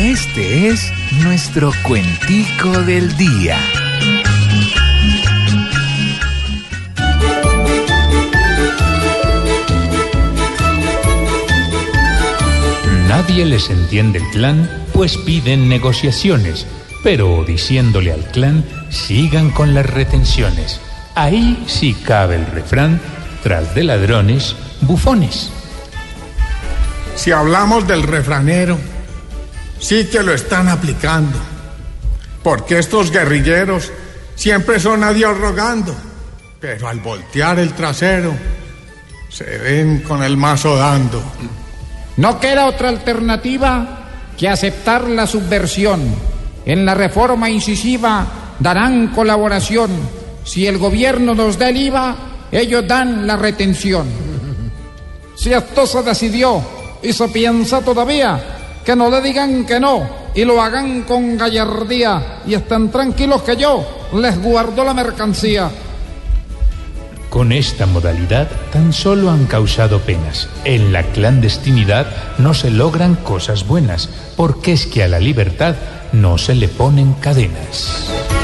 Este es nuestro cuentico del día. Nadie les entiende el plan, pues piden negociaciones, pero diciéndole al clan, sigan con las retenciones. Ahí sí cabe el refrán, tras de ladrones, bufones. Si hablamos del refranero, sí que lo están aplicando. Porque estos guerrilleros siempre son a Dios rogando, pero al voltear el trasero, se ven con el mazo dando. No queda otra alternativa que aceptar la subversión. En la reforma incisiva darán colaboración. Si el gobierno nos da el IVA, ellos dan la retención. Si esto se decidió y se piensa todavía, que no le digan que no y lo hagan con gallardía y estén tranquilos que yo les guardo la mercancía. Con esta modalidad tan solo han causado penas. En la clandestinidad no se logran cosas buenas, porque es que a la libertad no se le ponen cadenas.